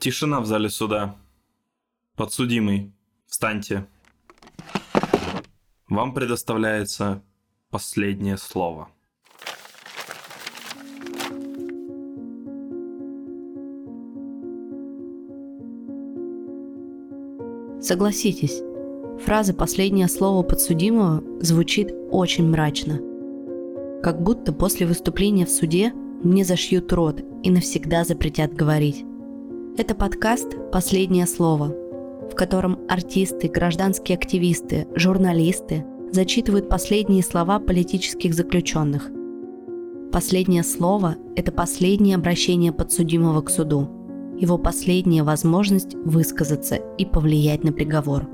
Тишина в зале суда. Подсудимый, встаньте. Вам предоставляется последнее слово. Согласитесь, фраза «последнее слово подсудимого» звучит очень мрачно. Как будто после выступления в суде мне зашьют рот и навсегда запретят говорить. Это подкаст «Последнее слово», в котором артисты, гражданские активисты, журналисты зачитывают последние слова политических заключенных. Последнее слово – это последнее обращение подсудимого к суду, его последняя возможность высказаться и повлиять на приговор.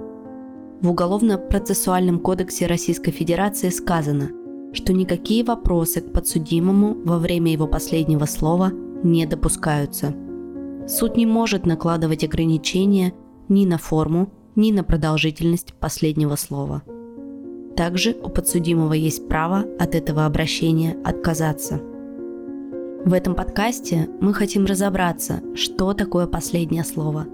В Уголовно-процессуальном кодексе Российской Федерации сказано, что никакие вопросы к подсудимому во время его последнего слова не допускаются. Суд не может накладывать ограничения ни на форму, ни на продолжительность последнего слова. Также у подсудимого есть право от этого обращения отказаться. В этом подкасте мы хотим разобраться, что такое последнее слово.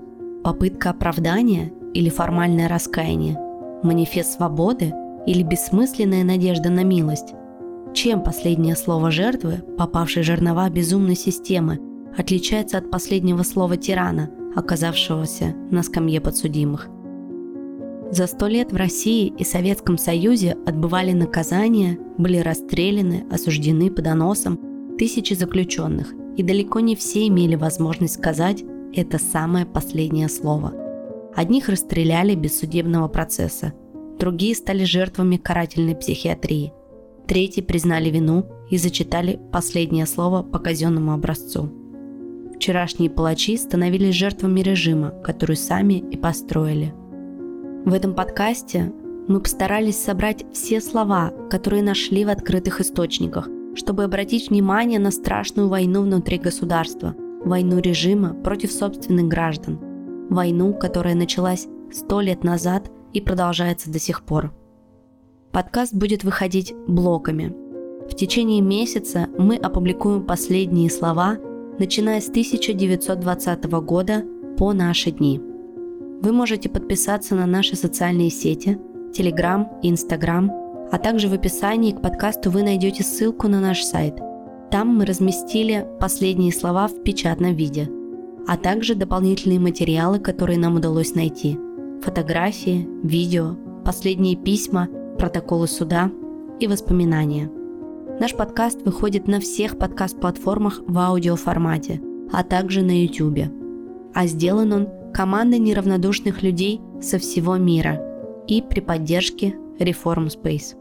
Попытка оправдания или формальное раскаяние, манифест свободы или бессмысленная надежда на милость. Чем последнее слово жертвы, попавшей в жернова безумной системы, отличается от последнего слова тирана, оказавшегося на скамье подсудимых. За сто лет в России и Советском Союзе отбывали наказания, были расстреляны, осуждены по доносам тысячи заключенных, и далеко не все имели возможность сказать это самое последнее слово. Одних расстреляли без судебного процесса, другие стали жертвами карательной психиатрии, третьи признали вину и зачитали последнее слово по казенному образцу – вчерашние палачи становились жертвами режима, который сами и построили. В этом подкасте мы постарались собрать все слова, которые нашли в открытых источниках, чтобы обратить внимание на страшную войну внутри государства, войну режима против собственных граждан, войну, которая началась сто лет назад и продолжается до сих пор. Подкаст будет выходить блоками. В течение месяца мы опубликуем последние слова – начиная с 1920 года по наши дни. Вы можете подписаться на наши социальные сети, Telegram и Instagram, а также в описании к подкасту вы найдете ссылку на наш сайт. Там мы разместили последние слова в печатном виде, а также дополнительные материалы, которые нам удалось найти. Фотографии, видео, последние письма, протоколы суда и воспоминания – Наш подкаст выходит на всех подкаст-платформах в аудиоформате, а также на YouTube. А сделан он командой неравнодушных людей со всего мира и при поддержке Reform Space.